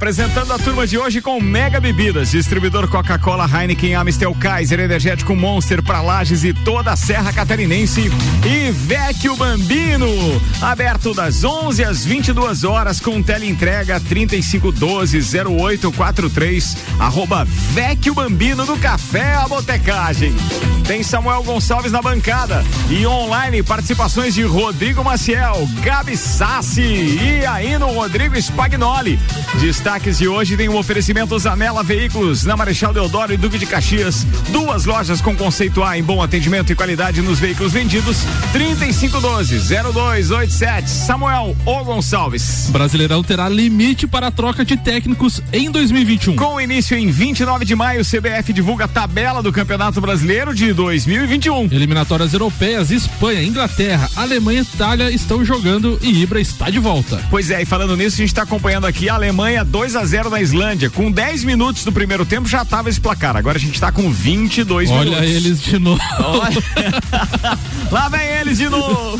Apresentando a turma de hoje com Mega Bebidas, distribuidor Coca-Cola, Heineken, Amistel, Kaiser, Energético Monster para Lages e toda a Serra Catarinense. E Vecchio Bambino, aberto das 11 às 22 horas com teleentrega 3512-0843, arroba Vecchio Bambino do Café a Botecagem. Tem Samuel Gonçalves na bancada e online participações de Rodrigo Maciel, Gabi Sassi e aí no Rodrigo Spagnoli. Destaques de hoje tem o um oferecimento Zanela Veículos na Marechal Deodoro e Duque de Caxias. Duas lojas com conceito A em bom atendimento e qualidade nos veículos vendidos. 3512-0287. Samuel O Gonçalves. Brasileirão terá limite para a troca de técnicos em 2021. Com início em 29 de maio, o CBF divulga a tabela do Campeonato Brasileiro de 2021. Eliminatórias europeias, Espanha, Inglaterra, Alemanha e Itália estão jogando e Ibra está de volta. Pois é, e falando nisso, a gente está acompanhando aqui a Alemanha 2 a 0 na Islândia. Com 10 minutos do primeiro tempo já estava esse placar. Agora a gente está com 22 Olha minutos. Olha eles de novo. Lá vem eles de novo.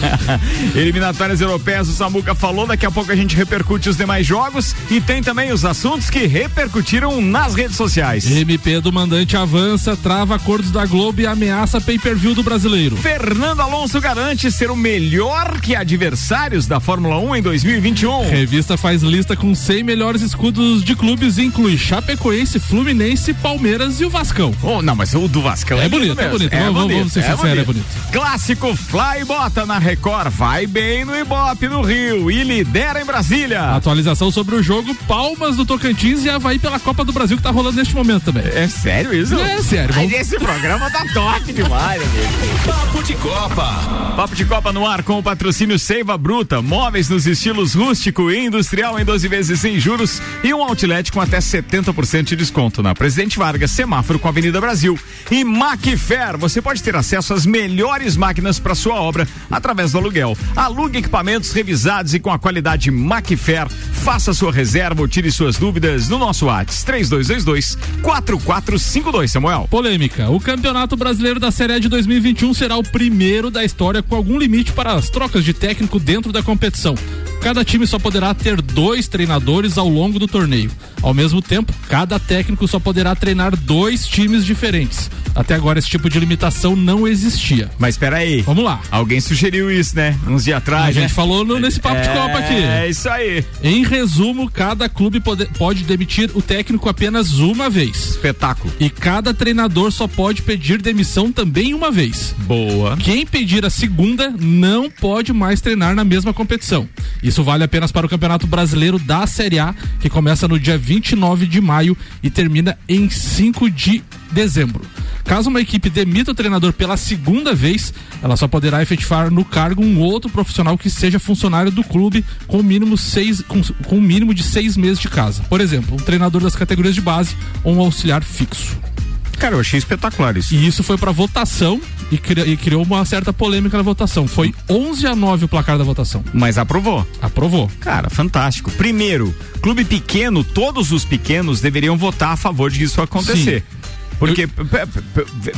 Eliminatórias europeias, o Samuca falou. Daqui a pouco a gente repercute os demais jogos e tem também os assuntos que repercutiram nas redes sociais. MP do mandante avança, trava acordos da Globo e ameaça pay-per-view do brasileiro. Fernando Alonso garante ser o melhor que adversários da Fórmula 1 em 2021. Revista faz lista com 100 melhores escudos de clubes e inclui Chapecoense, Fluminense, Palmeiras e o Vascão. Oh, não, mas o do Vascão é, é bonito, é bonito. É vamos, bonito, vamos ser é sinceros, é bonito. Clássico Fly Bota na Record, vai bem no Ibope no Rio e lidera em Brasília. Atualização sobre o jogo Palmas do Tocantins e Havaí pela Copa do Brasil que tá rolando neste momento também. É sério isso? É sério. Vamos... Esse programa tá top demais, amigo. Papo de Copa. Papo de Copa no ar com o patrocínio Seiva Bruta, móveis nos estilos rústico e industrial em 12 vezes sem juros e um outlet com até 70% de desconto na Presidente Vargas, semáforo com a Avenida Brasil. E Macfair, você pode ter acesso às melhores máquinas para sua obra através do aluguel. Alugue equipamentos revisados e com a qualidade Macfair. Faça sua reserva ou tire suas dúvidas no nosso WhatsApp 3222 4452, Samuel. Polêmica. O Campeonato Brasileiro da Série A de 2021 será o primeiro da história com algum limite para as trocas de técnico dentro da competição. Cada time só poderá ter dois treinadores ao longo do torneio. Ao mesmo tempo, cada técnico só poderá treinar dois times diferentes. Até agora esse tipo de limitação não existia. Mas espera aí. Vamos lá. Alguém sugeriu isso, né? Uns dias atrás. A gente né? falou no, nesse papo é, de Copa aqui. É isso aí. Em resumo, cada clube pode, pode demitir o técnico apenas uma vez. Espetáculo. E cada treinador só pode pedir demissão também uma vez. Boa. Quem pedir a segunda não pode mais treinar na mesma competição. Isso vale apenas para o Campeonato Brasileiro da Série A, que começa no dia 29 de maio e termina em 5 de dezembro. Caso uma equipe demita o treinador pela segunda vez, ela só poderá efetivar no cargo um outro profissional que seja funcionário do clube com mínimo seis, com, com mínimo de seis meses de casa. Por exemplo, um treinador das categorias de base ou um auxiliar fixo. Cara, eu achei espetacular isso. E isso foi para votação e, cri, e, criou uma certa polêmica na votação. Foi 11 a 9 o placar da votação. Mas aprovou. Aprovou. Cara, fantástico. Primeiro, clube pequeno, todos os pequenos deveriam votar a favor de isso acontecer. Sim. Porque,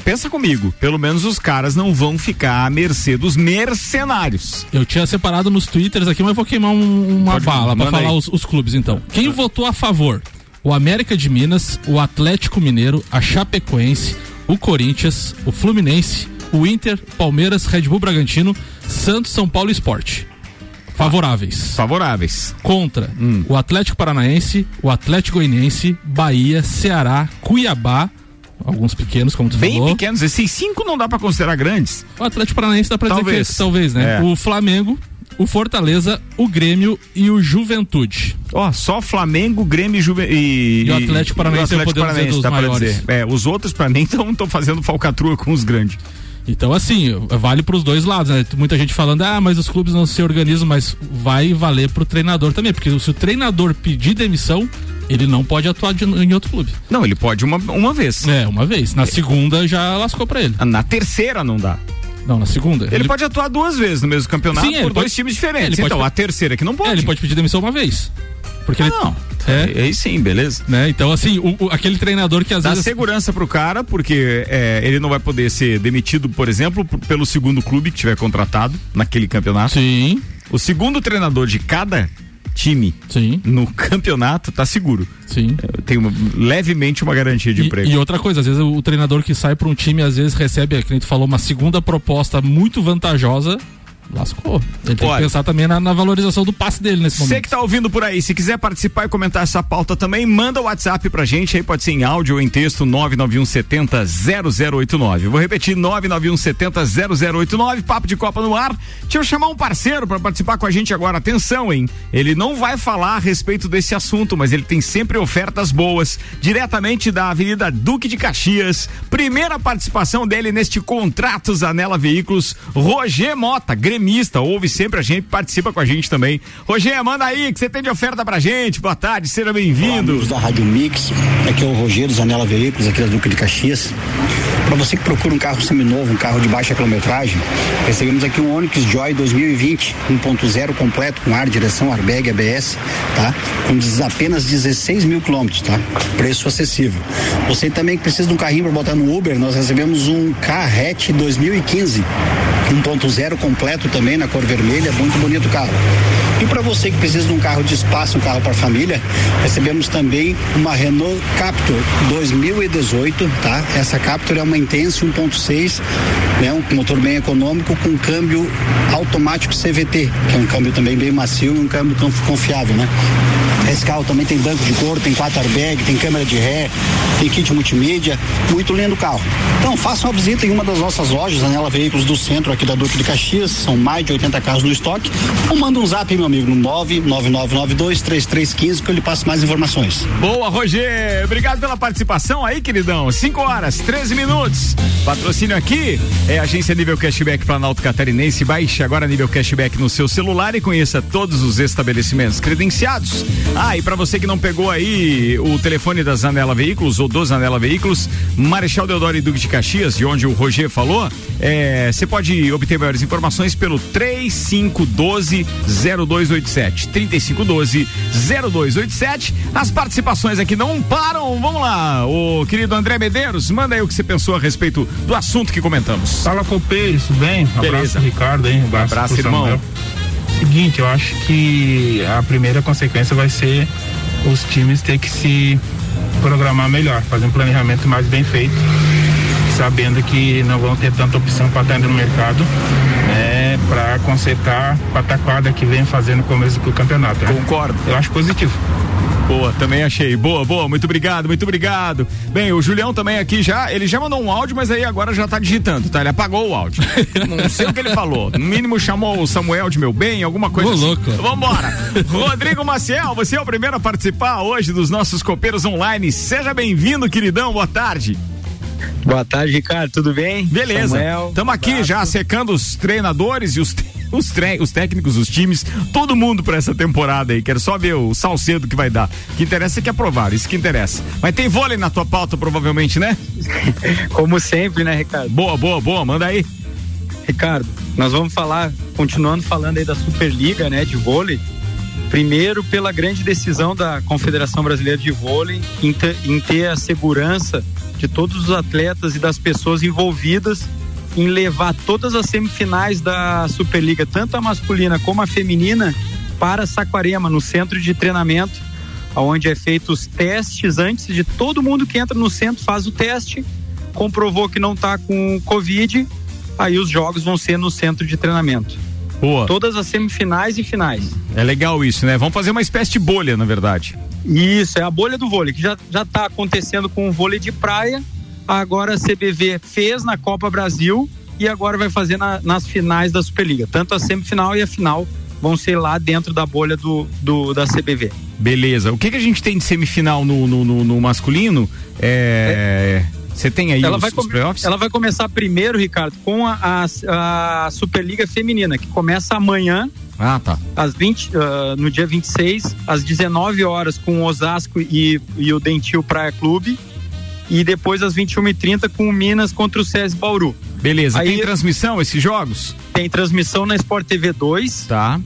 pensa comigo, pelo menos os caras não vão ficar à mercê dos mercenários. Eu tinha separado nos twitters aqui, mas vou queimar um, uma Pode, bala para falar os, os, clubes então. Quem ah. votou a favor? O América de Minas, o Atlético Mineiro, a Chapecoense, o Corinthians, o Fluminense, o Inter, Palmeiras, Red Bull Bragantino, Santos, São Paulo e Sport. Favoráveis. Favoráveis. Contra hum. o Atlético Paranaense, o Atlético Goianiense, Bahia, Ceará, Cuiabá, alguns pequenos, como tu Bem falou. Bem pequenos, esses cinco não dá para considerar grandes. O Atlético Paranaense dá pra talvez. dizer que talvez, né? É. O Flamengo, o Fortaleza, o Grêmio e o Juventude. Ó, oh, só Flamengo, Grêmio e, Juve... e, e o Atlético Paranaense, o Atlético Paranaense dá pra dizer. É, os outros para mim estão fazendo falcatrua com os grandes. Então, assim, vale para os dois lados, né? Muita gente falando, ah, mas os clubes não se organizam, mas vai valer para o treinador também, porque se o treinador pedir demissão, ele não pode atuar de, em outro clube. Não, ele pode uma, uma vez. É, uma vez. Na segunda já lascou para ele. Na terceira não dá. Não, na segunda. Ele, ele, pode atuar duas vezes no mesmo campeonato Sim, por dois pode... times diferentes. Então, pode... a terceira que não pode. É, ele pode pedir demissão uma vez. Porque ah, ele... não. É. Aí sim, beleza. Né? Então, assim, o, o, aquele treinador que às Dá vezes. Dá segurança pro cara, porque é, ele não vai poder ser demitido, por exemplo, pelo segundo clube que tiver contratado naquele campeonato. Sim. o segundo treinador de cada time Sim. no campeonato tá seguro. Sim. Tem uma, levemente uma garantia de e, emprego. E outra coisa, às vezes o treinador que sai para um time, às vezes recebe, a gente falou, uma segunda proposta muito vantajosa lascou. Ele tem Olha, que pensar também na, na, valorização do passe dele nesse momento. Você que tá ouvindo por aí, se quiser participar e comentar essa pauta também, manda o WhatsApp pra gente, aí pode ser em áudio ou em texto 99170 0089. Vou repetir 99170 0089, papo de Copa no ar. Deixa eu chamar um parceiro para participar com a gente agora. Atenção, hein? Ele não vai falar a respeito desse assunto, mas ele tem sempre ofertas boas, diretamente da Avenida Duque de Caxias. Primeira participação dele neste contrato Zanela Veículos, Roger Mota, gremista, ouve sempre a gente, participa com a gente também. Roger, manda aí, que você tem de oferta pra gente. Boa tarde, seja bem-vindo. da Rádio Mix, aqui é o Rogério Zanela Veículos, aqui da Duque de Caxias. Para você que procura um carro seminovo, um carro de baixa quilometragem, recebemos aqui um Onix Joy 2020, 1.0 completo, com ar, direção, airbag, ABS, tá? Com apenas 16 mil quilômetros, tá? Preço acessível. Você também que precisa de um carrinho para botar no Uber, nós recebemos um Carrete 2015, 1.0 completo também na cor vermelha, muito bonito o carro. E para você que precisa de um carro de espaço, um carro para família, recebemos também uma Renault Captur 2018, tá? Essa Captur é uma Intense 1.6, né? Um motor bem econômico com câmbio automático CVT, que é um câmbio também bem macio e um câmbio confiável, né? Esse carro também tem banco de couro, tem quatro airbag, tem câmera de ré, tem kit multimídia, muito lindo carro. Então faça uma visita em uma das nossas lojas, Anela Veículos do Centro aqui da Duque de Caxias, são mais de 80 carros no estoque, ou manda um zap, meu amigo, no 999923315 que eu lhe passo mais informações. Boa, Roger, obrigado pela participação aí, queridão. 5 horas, 13 minutos. Patrocínio aqui é a agência Nível Cashback Planalto Catarinense. Baixe agora Nível Cashback no seu celular e conheça todos os estabelecimentos credenciados. Ah, e para você que não pegou aí o telefone da Zanela Veículos ou do Zanela Veículos, Marechal Deodoro e Duque de Caxias, de onde o Roger falou, você é, pode obter maiores informações pelo 3512 0287. 3512 0287. As participações aqui não param. Vamos lá, o querido André Medeiros, manda aí o que você pensou a respeito do assunto que comentamos. Fala, Copeiros, tudo bem? Beleza. abraço, Ricardo, hein? Abraço, Abraço, irmão. Samuel. Seguinte, eu acho que a primeira consequência vai ser os times ter que se programar melhor, fazer um planejamento mais bem feito, sabendo que não vão ter tanta opção para estar no mercado, né, para consertar a pataquada que vem fazendo no começo do campeonato. Né? Concordo. Eu acho positivo. Boa, também achei. Boa, boa, muito obrigado, muito obrigado. Bem, o Julião também aqui já, ele já mandou um áudio, mas aí agora já tá digitando, tá? Ele apagou o áudio. Não sei o que ele falou. No mínimo chamou o Samuel de meu bem, alguma coisa Ô, assim. louco. Vambora. Rodrigo Maciel, você é o primeiro a participar hoje dos nossos copeiros online. Seja bem-vindo, queridão. Boa tarde. Boa tarde, Ricardo. Tudo bem? Beleza. Estamos aqui já secando os treinadores e os, os, tre- os técnicos, os times, todo mundo para essa temporada aí. Quero só ver o salcedo que vai dar. O que interessa é que aprovar, isso que interessa. Mas tem vôlei na tua pauta, provavelmente, né? Como sempre, né, Ricardo? Boa, boa, boa. Manda aí. Ricardo, nós vamos falar, continuando falando aí da Superliga, né, de vôlei. Primeiro, pela grande decisão da Confederação Brasileira de Vôlei em ter, em ter a segurança de todos os atletas e das pessoas envolvidas em levar todas as semifinais da Superliga, tanto a masculina como a feminina, para Saquarema, no centro de treinamento, onde é feito os testes antes de todo mundo que entra no centro faz o teste, comprovou que não está com Covid, aí os jogos vão ser no centro de treinamento. Boa. Todas as semifinais e finais. É legal isso, né? Vamos fazer uma espécie de bolha, na verdade. Isso, é a bolha do vôlei, que já, já tá acontecendo com o vôlei de praia. Agora a CBV fez na Copa Brasil e agora vai fazer na- nas finais da Superliga. Tanto a semifinal e a final vão ser lá dentro da bolha do, do da CBV. Beleza. O que, que a gente tem de semifinal no, no, no- no masculino? É. Você tem aí Ela os, vai, os playoffs? ela vai começar primeiro, Ricardo, com a, a, a Superliga Feminina, que começa amanhã, Ah, tá. às 20, ah, no dia 26, às 19 horas, com o Osasco e, e o Dentil Praia Clube. E depois às 21h30 com o Minas contra o SESI Bauru. Beleza. Aí- Tem transmissão esses jogos? Tem transmissão na Sport TV 2. Tá.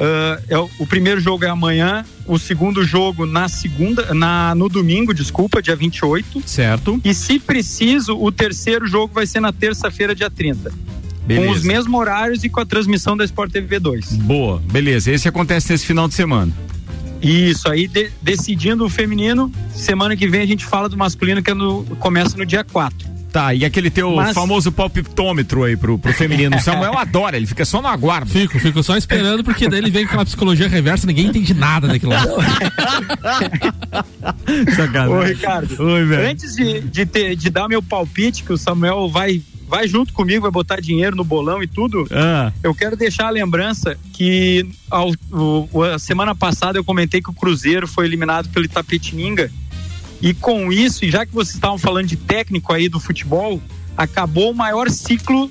Ah, é o, o primeiro jogo é amanhã, o segundo jogo na segunda, na, no domingo, desculpa, dia 28. Certo. E se preciso, o terceiro jogo vai ser na terça-feira, dia 30. Beleza. Com os mesmos horários e com a transmissão da Sport TV 2. Boa, beleza. Esse acontece nesse final de semana. Isso, aí de- decidindo o feminino, semana que vem a gente fala do masculino que é no, começa no dia 4. Tá, e aquele teu Mas- famoso palpitômetro aí pro, pro feminino. O Samuel adora, ele fica só no aguardo. Fico, fico só esperando, porque daí ele vem com aquela psicologia reversa, ninguém entende nada daquilo lá. Sacanagem. Ô, Ricardo, Oi, velho. antes de, de, ter, de dar meu palpite, que o Samuel vai, vai junto comigo, vai botar dinheiro no bolão e tudo, Ah, eu quero deixar a lembrança que ao- o- o- a semana passada eu comentei que o Cruzeiro foi eliminado pelo Itapetininga. E com isso, e já que vocês estavam falando de técnico aí do futebol, acabou o maior ciclo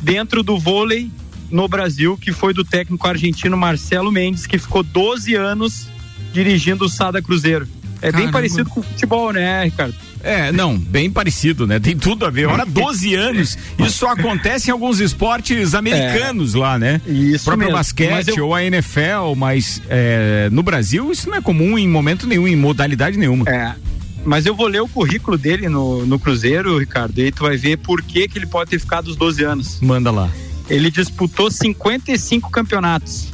dentro do vôlei no Brasil, que foi do técnico argentino Marcelo Mendes, que ficou 12 anos dirigindo o Sada Cruzeiro. É bem Caramba. parecido com o futebol, né, Ricardo? é, não, bem parecido, né? Tem tudo a ver. Ora, 12 anos. Isso acontece em alguns esportes americanos lá, né? Isso O próprio mesmo. basquete eu- ou a NFL, mas é, no Brasil isso não é comum em momento nenhum, em modalidade nenhuma. É. Mas eu vou ler o currículo dele no, no Cruzeiro, Ricardo, e aí tu vai ver por que, que ele pode ter ficado os 12 anos. Manda lá. Ele disputou 55 campeonatos.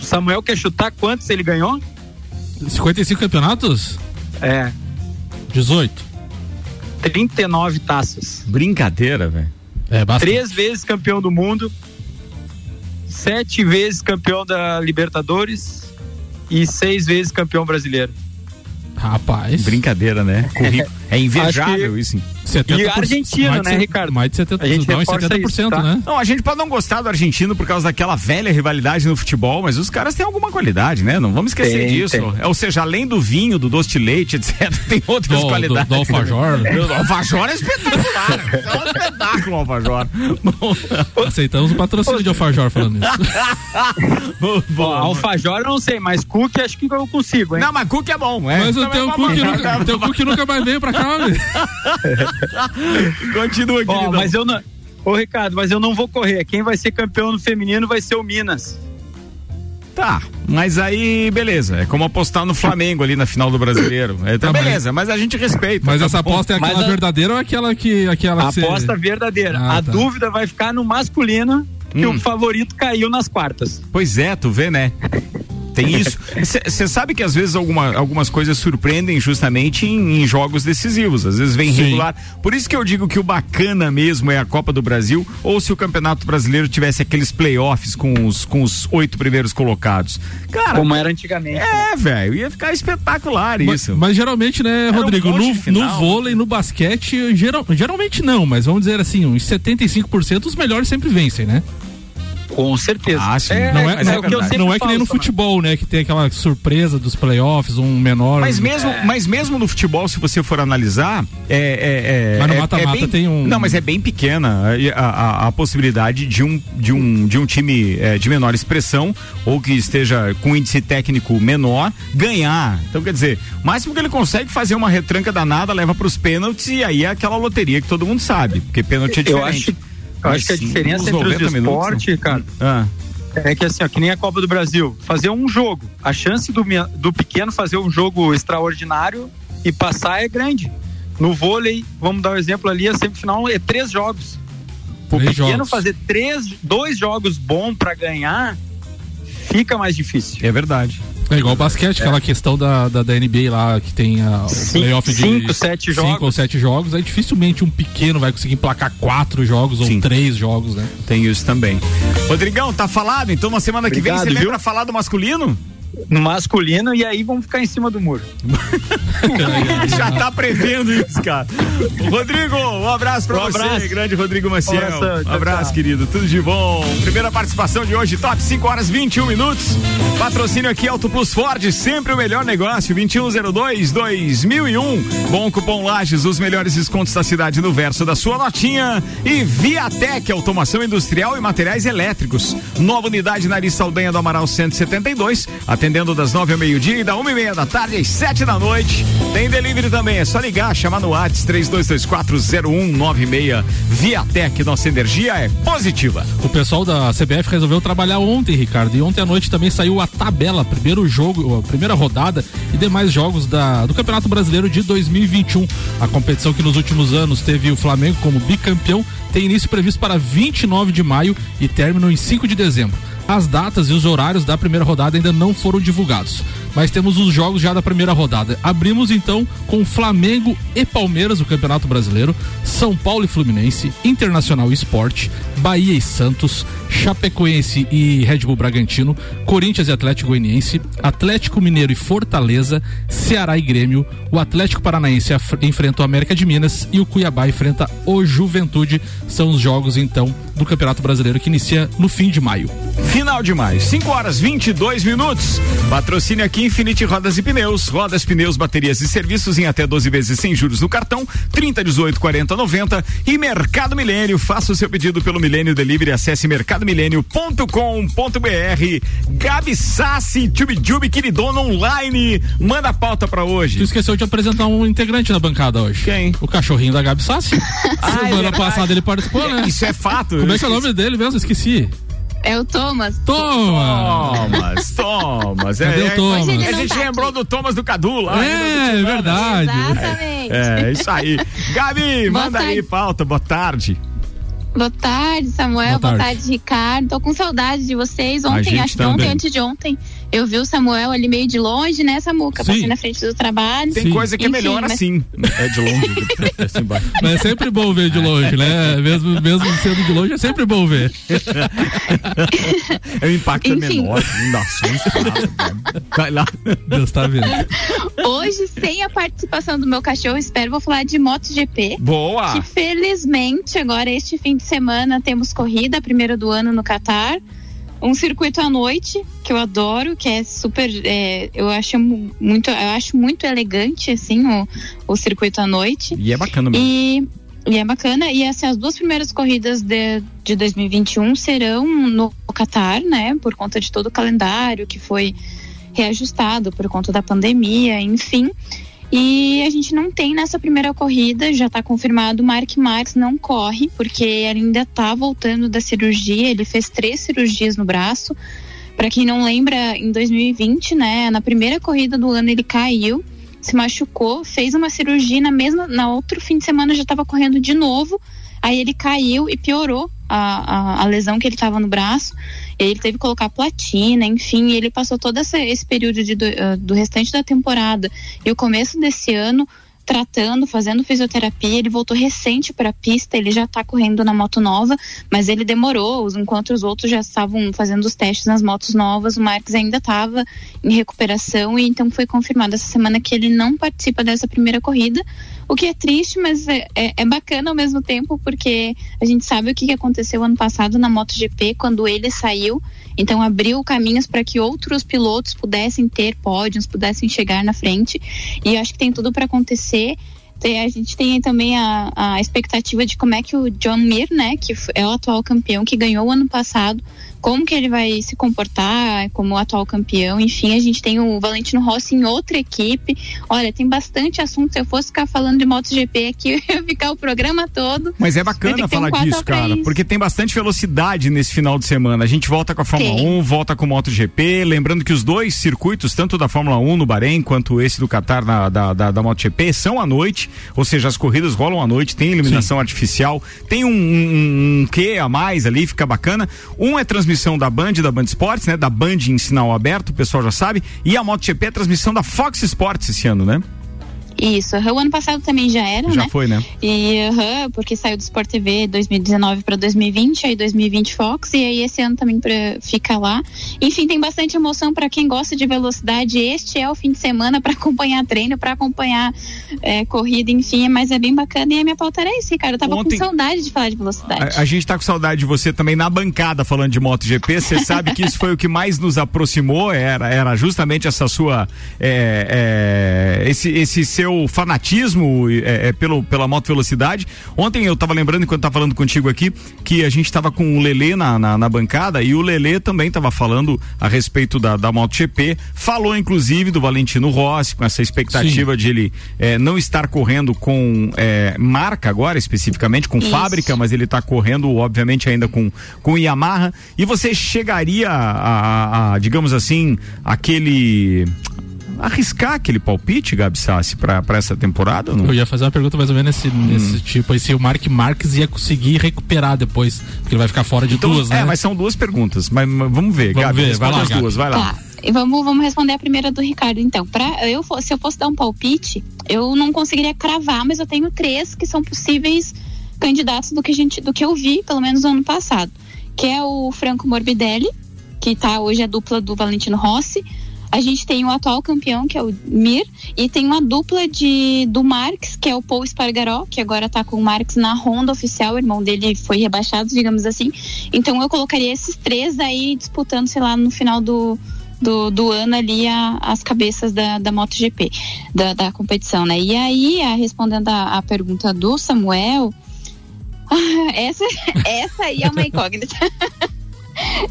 O Samuel quer chutar quantos ele ganhou? 55 campeonatos? É, 18. 39 taças. Brincadeira, velho. É, basta. Três vezes campeão do mundo, sete vezes campeão da Libertadores e seis vezes campeão brasileiro. Rapaz. Brincadeira, né? Currículo. É invejável isso. 70%, E argentino, né, Ricardo? Mais de 70%, A gente não, e reforça 70%, isso, tá? né? Não, a gente pode não gostar do argentino por causa daquela velha rivalidade no futebol, mas os caras têm alguma qualidade, né? Não vamos esquecer Tem, disso. tem. É, Ou seja, além do vinho, do doce de leite, etc., tem outras Do, do, qualidades. do Alfajor. O Alfajor é espetacular. é um espetáculo o Alfajor. Bom, Aceitamos o patrocínio de Alfajor falando isso. bom, Alfajor eu não sei, mas cookie acho que eu consigo, hein? Não, mas Cook é bom. É. Mas o teu é bom. nunca, teu que nunca mais veio pra cá, velho. Continua, queridão. mas eu não. Ô, Ricardo, mas eu não vou correr. Quem vai ser campeão no feminino vai ser o Minas. Tá, mas aí, beleza. É como apostar no Flamengo ali na final do brasileiro. É, tá, Tá, beleza, mas a gente respeita. Mas tá essa aposta é Mas aquela a- verdadeira ou aquela que. Aquela A que você- aposta verdadeira. Ah, a tá. dúvida vai ficar no masculino, que Hum. o favorito caiu nas quartas. Pois é, tu vê, né? Tem isso. Você sabe que às vezes alguma, algumas coisas surpreendem justamente em, em jogos decisivos. Às vezes vem Sim. regular. Por isso que eu digo que o bacana mesmo é a Copa do Brasil, ou se o Campeonato Brasileiro tivesse aqueles playoffs com os, com os oito primeiros colocados. Cara, Como era antigamente. é, velho, ia ficar espetacular Mas, isso. mas geralmente, né, um Rodrigo, monte no, final. no vôlei, no basquete, geral, geralmente não, mas vamos dizer assim, uns 75% os melhores sempre vencem, né? Com certeza. Ah, sim. É, Não é, mas não, é eu não é que nem no futebol, né? Que tem aquela surpresa dos playoffs, um menor. Mas mesmo, mas mesmo no futebol, se você for analisar, é. é, é Mas no é- mata-mata é bem- tem um- Não, mas é bem pequena a, a- a possibilidade de um, de um, de um time é, de menor expressão ou que esteja com índice técnico menor ganhar. Então, quer dizer, o máximo que ele consegue fazer uma retranca danada, leva para os pênaltis e aí é aquela loteria que todo mundo sabe, porque pênalti é Eu diferente. acho, eu acho que a diferença entre 90 os minutos, esportes, cara, Ah, é que assim, ó, que nem a Copa do Brasil, fazer um jogo, a chance do, do pequeno fazer um jogo extraordinário e passar é grande. No vôlei, vamos dar um exemplo ali, a semifinal é três jogos. O Três pequeno jogos. fazer três, dois jogos bons pra ganhar, fica mais difícil. é verdade. É igual o basquete, aquela questão da, da, da NBA lá, que tem a, o Cin- playoff de cinco, sete cinco jogos. ou sete jogos. Aí dificilmente um pequeno vai conseguir emplacar quatro jogos Sim. ou três jogos, né? Tem isso também. Rodrigão, tá falado? Então na semana que vem Obrigado, você vem viu? pra falar do masculino? No masculino, e aí vamos ficar em cima do muro. Já tá prevendo isso, cara. Rodrigo, um abraço pra Um você, abraço. grande Rodrigo Maciel. Tchau, Um abraço, tchau. querido. Tudo de bom. Primeira participação de hoje, top 5 horas 21 minutos. Patrocínio aqui Auto Plus Ford, sempre o melhor negócio, 2102 2001. Bom cupom Lages, os melhores descontos da cidade no verso da sua notinha. E Viatec, automação industrial e materiais elétricos. Nova unidade Nariz Saldanha do Amaral 172. Atendimento atendendo das nove ao meio-dia e da uma e meia da tarde às sete da noite. Tem delivery também, é só ligar, chamar no WhatsApp 32240196. Viatec, nossa energia é positiva. O pessoal da CBF resolveu trabalhar ontem, Ricardo, e ontem à noite também saiu a tabela, primeiro jogo, primeira rodada e demais jogos da, do Campeonato Brasileiro de 2021. A competição que nos últimos anos teve o Flamengo como bicampeão tem início previsto para 29 de maio e término em 5 de dezembro. As datas e os horários da primeira rodada ainda não foram divulgados, mas temos os jogos já da primeira rodada. Abrimos então com Flamengo e Palmeiras, o Campeonato Brasileiro, São Paulo e Fluminense, Internacional e Esporte, Bahia e Santos, Chapecoense e Red Bull Bragantino, Corinthians e Atlético Goianiense, Atlético Mineiro e Fortaleza, Ceará e Grêmio, o Atlético Paranaense enfrenta o América de Minas e o Cuiabá enfrenta o Juventude. São os jogos então do Campeonato Brasileiro que inicia no fim de maio. Final de maio, 5 horas 22 minutos. Patrocínio aqui Infinite Rodas e Pneus, rodas, pneus, baterias e serviços em até 12 vezes sem juros no cartão, 30, 18, 40, 90 e Mercado Milênio. Faça o seu pedido pelo Milênio Delivery, acesse mercadomilênio.com.br. Gabi Sassi, Tube queridona online, manda a pauta pra hoje. Tu esqueceu de apresentar um integrante na bancada hoje. Quem? O cachorrinho da Gabi Sassi. Ah, é Semana passada ele participou, né? Isso é fato. Como é que é o nome dele mesmo? Esqueci. É o Thomas. Thomas, Thomas. Cadê é, o Thomas? A gente tá lembrou aqui. do Thomas do Cadu lá. É, né? verdade. Exatamente. É, isso aí. Gabi, manda aí pauta. Boa tarde. Boa tarde, Samuel. Boa Boa tarde. tarde, Ricardo. Tô com saudade de vocês. Ontem, acho que ontem, antes de ontem, eu vi o Samuel ali meio de longe, né, Samuca? Sim. Passei na frente do trabalho. Tem Sim. coisa que é Enfim, melhor mas- assim. É de longe. assim embaixo. Mas é sempre bom ver de longe, né? Mesmo, mesmo sendo de longe, é sempre bom ver. É, o impacto é Enfim. menor. Não dá susto. nada. Vai lá. Deus tá vendo. Hoje, sem a participação do meu cachorro, espero, vou falar de MotoGP. Boa. Que felizmente, agora este fim de semana, temos corrida, a primeira do ano no Catar. Um circuito à noite, que eu adoro, que é super. é, eu, acho mu- muito, eu acho muito elegante, assim, o, o circuito à noite. E é bacana mesmo. E, e é bacana. E assim, as duas primeiras corridas de, de 2021 serão no Catar, né? Por conta de todo o calendário que foi reajustado por conta da pandemia, enfim. E a gente não tem nessa primeira corrida, já está confirmado, Mark Marques não corre, porque ainda está voltando da cirurgia, ele fez três cirurgias no braço. Para quem não lembra, em 2020, né, na primeira corrida do ano ele caiu, se machucou, fez uma cirurgia na mesma, na outro fim de semana já estava correndo de novo. Aí ele caiu e piorou a, a, a lesão que ele estava no braço. Ele teve que colocar platina, enfim, ele passou todo esse, esse período de, do, ah, do restante da temporada e o começo desse ano tratando, fazendo fisioterapia. Ele voltou recente para a pista, ele já está correndo na moto nova, mas ele demorou, enquanto os outros já estavam fazendo os testes nas motos novas, o Marques ainda estava em recuperação e então foi confirmado essa semana que ele não participa dessa primeira corrida, o que é triste, mas é, é, é bacana ao mesmo tempo, porque a gente sabe o que aconteceu ano passado na MotoGP, quando ele saiu, então abriu caminhos para que outros pilotos pudessem ter pódios, pudessem chegar na frente, e acho que tem tudo para acontecer. A gente tem também a, a expectativa de como é que o John Mir, né, que é o atual campeão, que ganhou o ano passado, como que ele vai se comportar como atual campeão. Enfim, a gente tem o Valentino Rossi em outra equipe. Olha, tem bastante assunto. Se eu fosse ficar falando de MotoGP aqui, eu ia ficar o programa todo. Mas é bacana um falar disso, cara, isso. porque tem bastante velocidade nesse final de semana. A gente volta com a Fórmula Tem. 1, volta com o MotoGP, lembrando que os dois circuitos, tanto da Fórmula 1 no Bahrein, quanto esse do Qatar na, da, da, da MotoGP, são à noite, ou seja, as corridas rolam à noite, tem iluminação artificial, tem um, um, um quê a mais ali, fica bacana. Um é transmissão da Band, da Band Esportes, né, da Band em sinal aberto, o pessoal já sabe, e a MotoGP é transmissão da Fox Sports esse ano, né? Isso, aham, o ano passado também já era, Já né? foi, né? E aham, porque saiu do Sport TV 2019 para 2020, aí 2020 Fox, e aí esse ano também pra, fica lá. Enfim, tem bastante emoção para quem gosta de velocidade. Este é o fim de semana para acompanhar treino, para acompanhar é, corrida, enfim, mas é bem bacana. E a minha pauta era isso, cara. Eu tava Ontem- com saudade de falar de velocidade. A, a gente tá com saudade de você também na bancada falando de MotoGP. Você sabe que isso foi o que mais nos aproximou, era, era justamente essa sua. é, é, esse, esse seu teu fanatismo é, é, pelo, pela moto velocidade. Ontem eu tava lembrando, enquanto tava falando contigo aqui, que a gente tava com o Lelê na, na, na bancada e o Lelê também tava falando a respeito da, da MotoGP. Falou, inclusive, do Valentino Rossi, com essa expectativa Sim. de ele é, não estar correndo com é, marca agora, especificamente, com Isso. fábrica, mas ele tá correndo, obviamente, ainda com, com Yamaha. E você chegaria a, a, a digamos assim, aquele arriscar aquele palpite, Gabi Sassi, pra, pra essa temporada? Não? Eu ia fazer uma pergunta mais ou menos nesse, hum. nesse tipo aí, se o Mark Marques ia conseguir recuperar depois, porque ele vai ficar fora de então, duas, né? É, mas são duas perguntas, mas, mas vamos ver, vamos Gabi, ver, vai lá, as Gabi. duas, vai lá. Tá. Vamos, vamos responder a primeira do Ricardo, então. Pra, eu, se eu fosse dar um palpite, eu não conseguiria cravar, mas eu tenho três que são possíveis candidatos do que, a gente, do que eu vi, pelo menos no ano passado. Que é o Franco Morbidelli, que tá hoje a dupla do Valentino Rossi. A gente tem o atual campeão, que é o Mir, e tem uma dupla de do Marx, que é o Paul Spargaró, que agora tá com o Marx na Honda oficial, o irmão dele foi rebaixado, digamos assim. Então eu colocaria esses três aí disputando, sei lá, no final do, do, do ano ali a, as cabeças da, da MotoGP, da, da competição, né? E aí, a, respondendo a, a pergunta do Samuel, essa, essa aí é uma incógnita.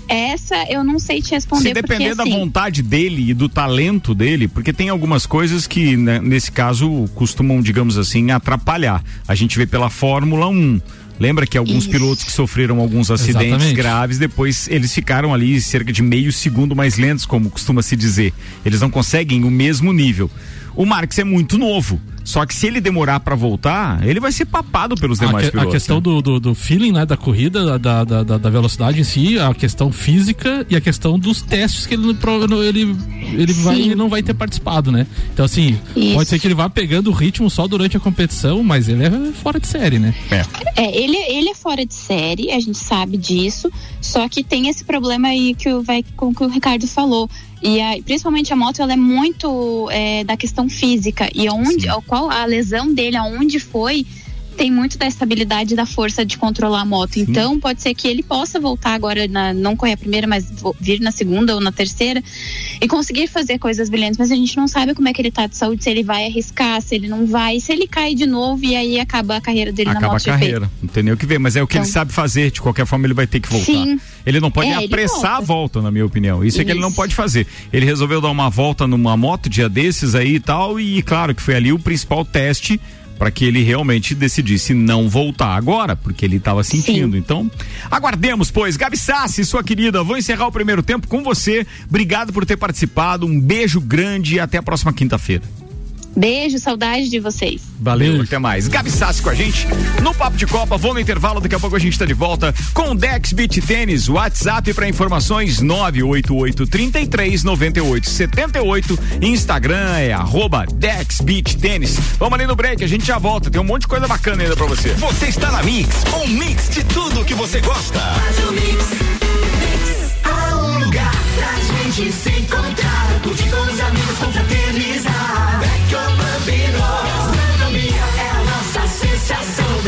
Essa eu não sei te responder. Se depender porque, da assim, vontade dele e do talento dele, porque tem algumas coisas que, né, nesse caso, costumam, digamos assim, atrapalhar. A gente vê pela Fórmula 1. Lembra que alguns Isso. pilotos que sofreram alguns acidentes Exatamente. graves, depois eles ficaram ali cerca de meio segundo mais lentos, como costuma se dizer. Eles não conseguem o mesmo nível. O Marx é muito novo. Só que se ele demorar para voltar, ele vai ser papado pelos demais a que, pilotos. A questão né? do, do, do, feeling, né, da corrida, da, da, da, da, velocidade em si, a questão física e a questão dos testes que ele, ele, ele vai, não vai ter participado, né? Então, assim, Isso. pode ser que ele vá pegando o ritmo só durante a competição, mas ele é fora de série, né? É, é ele, ele é fora de série, a gente sabe disso, só que tem esse problema aí que o, vai, com que o Ricardo falou e a, principalmente a moto, ela é muito é, da questão física. E onde, qual a lesão dele, aonde foi, tem muito da estabilidade da força de controlar a moto. Sim. Então, pode ser que ele possa voltar agora, na, não correr a primeira, mas vir na segunda ou na terceira e conseguir fazer coisas brilhantes. Mas a gente não sabe como é que ele tá de saúde, se ele vai arriscar, se ele não vai, se ele cai de novo e aí acaba a carreira dele acaba na moto. Acaba a carreira, não tem nem o que ver, mas é o que então, ele sabe fazer. De qualquer forma, ele vai ter que voltar. Sim. Ele não pode é, apressar a volta, na minha opinião. Isso, Isso, é que ele não pode fazer. Ele resolveu dar uma volta numa moto dia desses aí e tal, e claro que foi ali o principal teste para que ele realmente decidisse não voltar agora, porque ele estava sentindo. Sim. Então, aguardemos, pois. Gabi Sassi, sua querida, vou encerrar o primeiro tempo com você. Obrigado por ter participado. Um beijo grande e até a próxima quinta-feira. Beijo, saudade de vocês. Valeu, Beijo. até mais. Gabi Sassi com a gente no Papo de Copa. Vou no intervalo, daqui a pouco a gente está de volta com Dex Beat Tênis. WhatsApp para informações 988 33 98 78. Instagram é arroba Dex Beat Tênis. Vamos ali no break, a gente já volta. Tem um monte de coisa bacana ainda para você. Você está na Mix, um mix de tudo que você gosta. Faz o mix. mix. Há um lugar pra gente se encontrar, curtir com os amigos, confraternizar.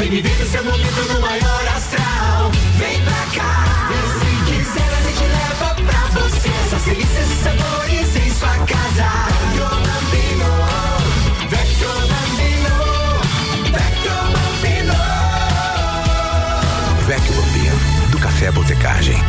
Vem viver o seu momento no maior astral. Vem pra cá. E se quiser, a gente leva pra você. Essas delícias e sabores em sua casa. Vecchio Bambino. Vecchio Bambino. Vecchio Bambino. Vecchio Bambino. Do Café Botecagem.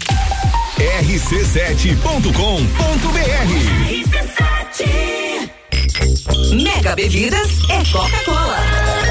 rc7.com.br. RC7 Mega Bebidas é Coca-Cola.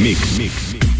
Mix. Mix.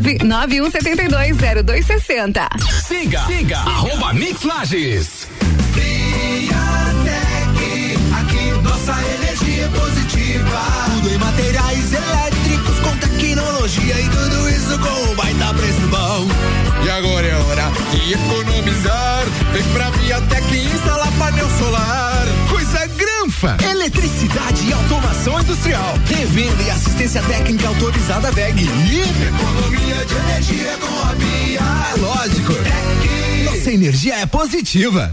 991720260. Siga, siga, arroba Mix Lages. aqui nossa energia positiva. Tudo em materiais elétricos com tecnologia e tudo isso com um baita preço bom. E agora é hora de economizar. Vem pra Viatec instalar painel solar. Granfa. Eletricidade e automação industrial. Revenda e assistência técnica autorizada VEG. E economia de energia com a Via. É lógico. Nossa energia é positiva.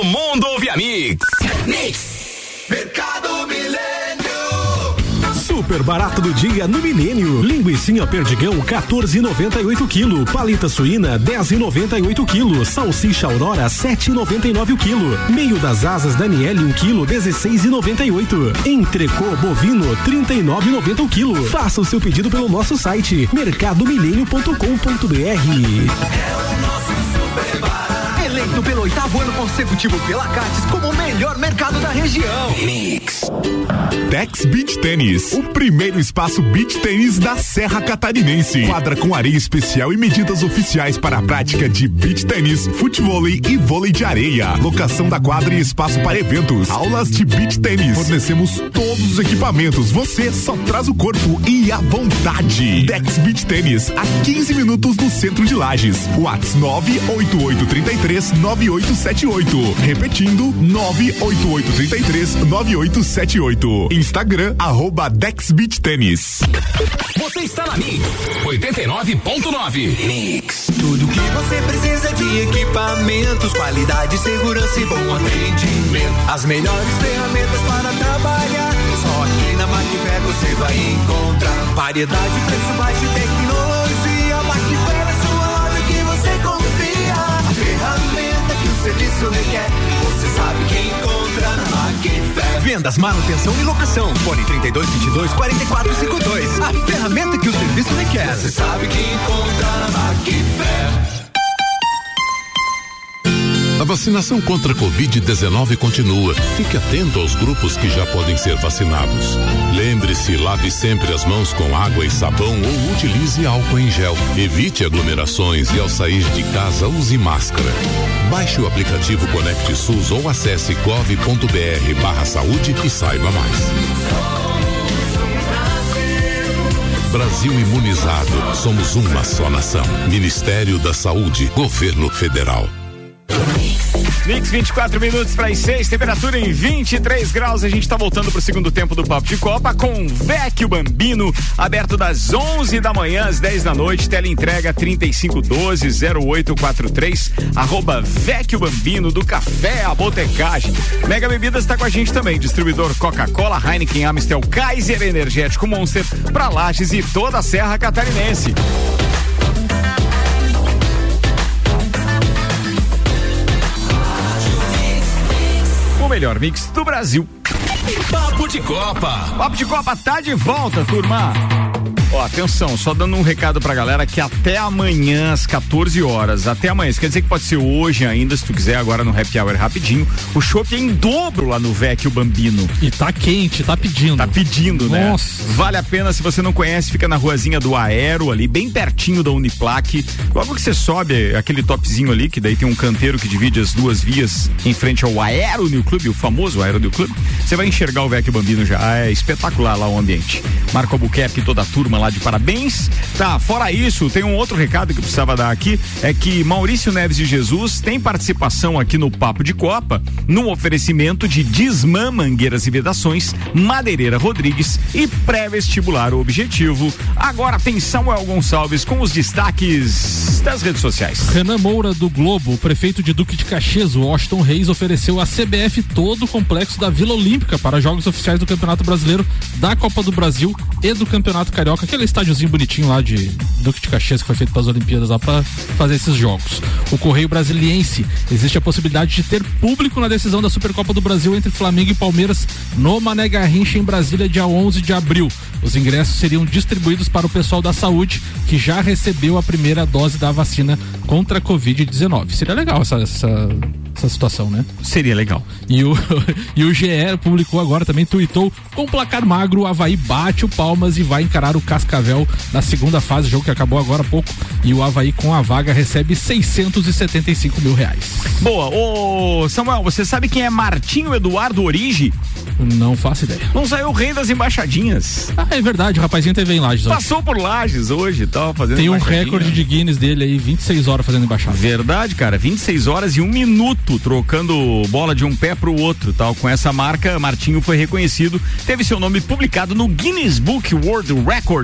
Todo mundo ouve a Mix. Mix. Mercado Milênio. Super barato do dia no Milênio. Linguiça perdigão 14,98 quilo. Palita suína 10,98 quilo. Salsicha Aurora 7,99 o quilo. Meio das asas Daniele 1 quilo 16,98. Entrecô bovino 39,90 o quilo. Faça o seu pedido pelo nosso site mercadomilênio.com.br. É Eleito pelo oitavo ano consecutivo pela Cates como o melhor mercado da região. Mix. Dex Beach Tênis, o primeiro espaço beach tênis da Serra Catarinense. Quadra com areia especial e medidas oficiais para a prática de beach tênis, futebol e vôlei de areia. Locação da quadra e espaço para eventos. Aulas de beach tênis. Fornecemos todos os equipamentos. Você só traz o corpo e a vontade. Dex Beach Tênis, a 15 minutos do centro de Lages. Whats 98833 9878. Repetindo, 98833 9878. Instagram, arroba Dex Beach Tênis. Você está na Mix 89.9. Mix. Tudo que você precisa de equipamentos, qualidade, segurança e bom atendimento. As melhores ferramentas para trabalhar. Só aqui na Macfer você vai encontrar variedade, preço baixo e tecnologia. Serviço requer, você sabe que encontra na Macfer. Vendas, manutenção e locação. Fone 3222 4452. A ferramenta que o serviço requer. Você sabe que encontra na Macfer. A vacinação contra a Covid-19 continua. Fique atento aos grupos que já podem ser vacinados. Lembre-se, lave sempre as mãos com água e sabão ou utilize álcool em gel. Evite aglomerações e ao sair de casa use máscara. Baixe o aplicativo Conecte SUS ou acesse gov.br barra saúde e saiba mais. Brasil imunizado. Somos uma só nação. Ministério da Saúde. Governo Federal. Mix 24 minutos para as 6, temperatura em 23 graus. A gente está voltando para o segundo tempo do Papo de Copa com Vecchio Bambino, aberto das 11 da manhã às 10 da noite. Tela entrega 3512-0843. Arroba Vecchio Bambino do Café a Botecagem. Mega Bebidas está com a gente também. Distribuidor Coca-Cola, Heineken, Amstel, Kaiser Energético Monster para Lages e toda a Serra Catarinense. Melhor mix do Brasil. Papo de Copa. Papo de Copa tá de volta, turma. Ó, atenção, só dando um recado pra galera que até amanhã às 14 horas, até amanhã, isso quer dizer que pode ser hoje ainda, se tu quiser agora no Happy Hour rapidinho, o shopping é em dobro lá no Vecchio Bambino. E tá quente, tá pedindo. Tá pedindo, né? Nossa. Vale a pena, se você não conhece, fica na ruazinha do Aero ali, bem pertinho da Uniplaque. Logo que você sobe aquele topzinho ali, que daí tem um canteiro que divide as duas vias em frente ao Aero New Club, o famoso Aero New Club, você vai enxergar o Vecchio Bambino já. Ah, É espetacular lá o ambiente. Marco Albuquerque toda a turma lá de parabéns. Tá, fora isso, tem um outro recado que eu precisava dar aqui, é que Maurício Neves de Jesus tem participação aqui no Papo de Copa, no oferecimento de Disman Mangueiras e Vedações, Madeireira Rodrigues e pré-vestibular Objetivo. Agora tem Samuel Gonçalves com os destaques das redes sociais. Renan Moura do Globo, prefeito de Duque de Caxias, Washington Reis, ofereceu à CBF todo o complexo da Vila Olímpica para jogos oficiais do Campeonato Brasileiro, da Copa do Brasil e do Campeonato Carioca, aquele estádiozinho bonitinho lá de Duque de Caxias que foi feito para as Olimpíadas lá para fazer esses jogos. O Correio Brasiliense, existe a possibilidade de ter público na decisão da Supercopa do Brasil entre Flamengo e Palmeiras no Mané Garrincha em Brasília dia 11 de abril. Os ingressos seriam distribuídos para o pessoal da saúde que já recebeu a primeira dose da vacina contra a Covid-19. Seria legal essa, essa, essa situação, né? Seria legal. E o, e o GE publicou agora também, tuitou com placar magro, o Havaí bate o Palmas e vai encarar o Cascavel na segunda fase, jogo que acabou agora há pouco. E o Havaí com a vaga recebe 675 mil reais. Boa, ô Samuel, você sabe quem é Martinho Eduardo Origi? Não faço ideia. Não saiu o rei das embaixadinhas. Ah, é verdade, o rapazinho teve em Lages. Passou por Lages hoje e tal, fazendo Tem um recorde de Guinness dele aí, 26 horas fazendo embaixada. Verdade, cara. 26 horas e um minuto trocando bola de um pé pro outro, tal. Com essa marca, Martinho foi reconhecido, teve seu nome publicado no Guinness Book World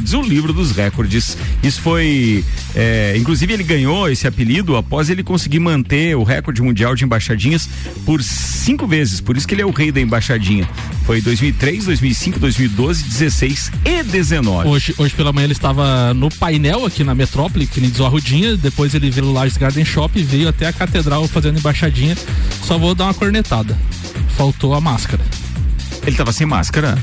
Records, o livro dos recordes. Isso foi, é, inclusive ele ganhou esse apelido após ele conseguir manter o recorde mundial de embaixadinhas por cinco vezes. Por isso que ele é o rei da embaixadinha. Foi 2003, 2005, 2012, 16 e 19. Hoje, hoje pela manhã ele estava no painel aqui na Metrópole, que nem diz o Arrudinha, depois ele veio no Lages Garden Shop e veio até a catedral fazendo embaixadinha. Só vou dar uma cornetada. Faltou a máscara. Ele tava sem máscara?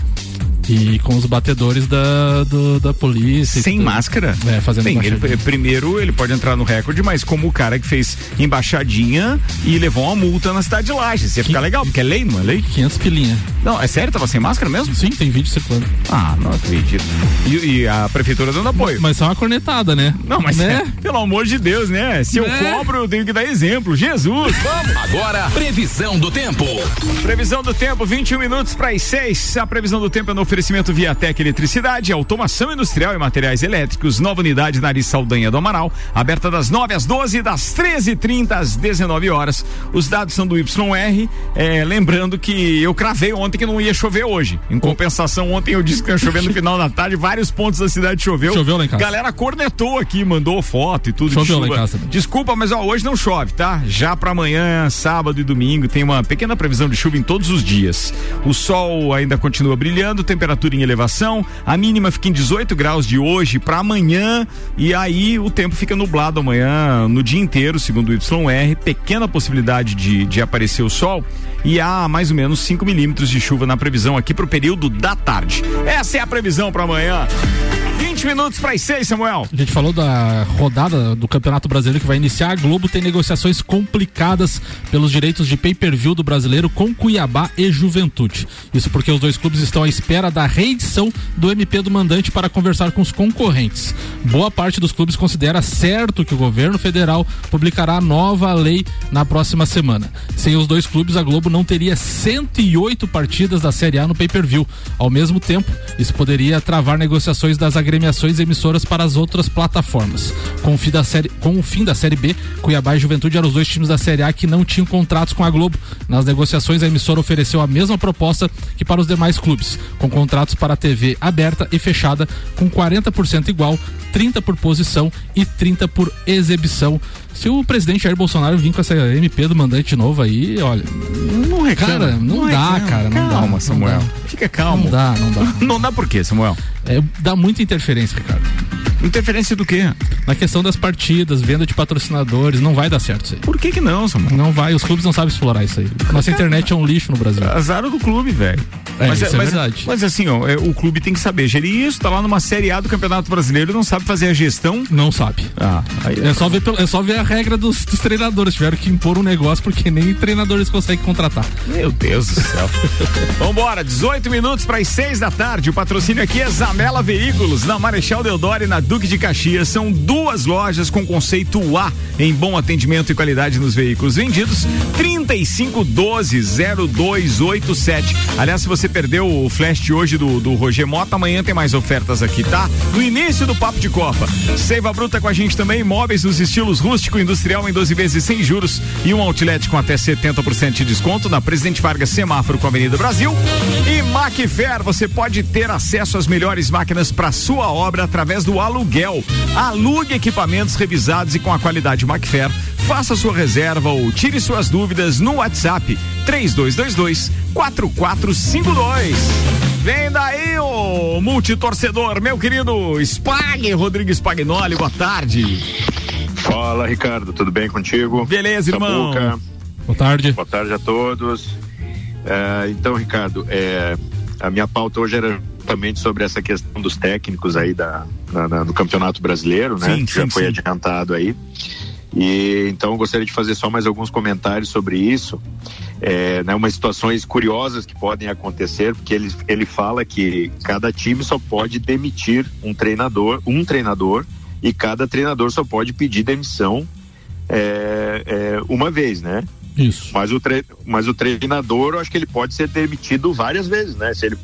E com os batedores da, do- da polícia. Sem tudo. máscara? É, fazendo Bem, ele, embaixadinha. primeiro ele pode entrar no recorde, mas como o cara que fez embaixadinha e levou uma multa na cidade de Lages. Ia ficar legal, porque é lei, não é lei? 500 pilinha. Não, é sério? Tava sem máscara mesmo? Sim, tem vídeo circulando. Ah, não acredito. E, e a prefeitura dando apoio. Mas só uma cornetada, né? Não, mas Né? é, pelo amor de Deus, né? Se eu Né? cobro, eu tenho que dar exemplo. Jesus, vamos! Agora, previsão do tempo. Previsão do tempo, 21 minutos para as 6. A previsão do tempo é no oferecimento Viatec Eletricidade, automação industrial e materiais elétricos, nova unidade na Ari Saldanha do Amaral, aberta das 9 às 12, das 13h30 às 19 horas. Os dados são do YR. é, lembrando que eu cravei ontem que não ia chover hoje. Em compensação, ontem eu disse que ia chover no final da tarde, vários pontos da cidade choveu. Choveu lá em casa. Galera cornetou aqui, mandou foto e tudo Choveu lá em casa também. Desculpa, mas ó, hoje não chove, tá? Já pra amanhã, sábado e domingo, tem uma pequena previsão de chuva em todos os dias. O sol ainda continua brilhando, temperatura em elevação, a mínima fica em 18 graus de hoje pra amanhã, e aí o tempo fica nublado amanhã no dia inteiro, segundo o YR. Pequena possibilidade de, de aparecer o sol. E há mais ou menos 5 milímetros de chuva na previsão aqui pro período da tarde. Essa é a previsão pra amanhã. 20 minutos para as 6, Samuel. A gente falou da rodada do Campeonato Brasileiro que vai iniciar. A Globo tem negociações complicadas pelos direitos de pay-per-view do brasileiro com Cuiabá e Juventude. Isso porque os dois clubes estão à espera da reedição do MP do mandante para conversar com os concorrentes. Boa parte dos clubes considera certo que o governo federal publicará a nova lei na próxima semana. Sem os dois clubes, a Globo não teria 108 partidas da Série A no pay-per-view. Ao mesmo tempo, isso poderia travar negociações das agremiações emissoras para as outras plataformas. Com o fim da série, com o fim da série B, Cuiabá e Juventude eram os dois times da série A que não tinham contratos com a Globo. Nas negociações, a emissora ofereceu a mesma proposta que para os demais clubes, com contratos para a TV aberta e fechada, com 40% igual, 30 por posição e 30 por exibição. Se o presidente Jair Bolsonaro vir com essa MP do mandante novo aí, olha. Não reclama. Cara, não, Não dá, reclama. cara. Não Calma, dá, Samuel. Não dá. Fica calmo. Não dá, não dá. Não dá por quê, Samuel? É, dá muita interferência, Ricardo. Interferência do quê? Na questão das partidas, venda de patrocinadores, não vai dar certo isso aí. Por que que não, Samuel? Não vai, os clubes não sabem explorar isso aí. Nossa internet é um lixo no Brasil. Azar do clube, velho. É, isso é verdade. Mas assim, ó, é, o clube tem que saber gerir isso, tá lá numa Série A do Campeonato Brasileiro e não sabe fazer a gestão. Não sabe. Ah, aí É só ver, é só ver a regra dos, dos treinadores. Tiveram que impor um negócio porque nem treinadores conseguem contratar. Meu Deus do céu. Vambora, 18 minutos para as 6 da tarde. O patrocínio aqui é Zanela Veículos, na Marechal Deodoro e na Duque de Caxias. São duas lojas com conceito A em bom atendimento e qualidade nos veículos vendidos. 3512-0287. Aliás, se você perdeu o flash de hoje do, do Roger Mota, amanhã tem mais ofertas aqui, tá? No início do Papo de Copa. Seiva Bruta com a gente também, imóveis nos estilos rústico industrial em 12 vezes sem juros e um outlet com até 70% de desconto na Presidente Vargas Semáforo com a Avenida Brasil. E Macfer, você pode ter acesso às melhores máquinas para sua obra através do aluguel. Alugue equipamentos revisados e com a qualidade Macfer. Faça sua reserva ou tire suas dúvidas no WhatsApp 3222 4452. Vem daí, ô multitorcedor, meu querido Spag, Rodrigo Spagnoli, boa tarde. Fala, Ricardo, tudo bem contigo? Beleza, irmão. Boa tarde. Boa tarde a todos. É, então, Ricardo, é, a minha pauta hoje era justamente sobre essa questão dos técnicos aí da, na- na- do Campeonato Brasileiro, né? Sim, que já sim, foi sim. adiantado aí. E então eu gostaria de fazer só mais alguns comentários sobre isso, é, né, umas situações curiosas que podem acontecer, porque ele, ele fala que cada time só pode demitir um treinador, um treinador, e cada treinador só pode pedir demissão é, é, uma vez, né? Isso. Mas o, tre mas o treinador, eu acho que ele pode ser demitido várias vezes, né? Se ele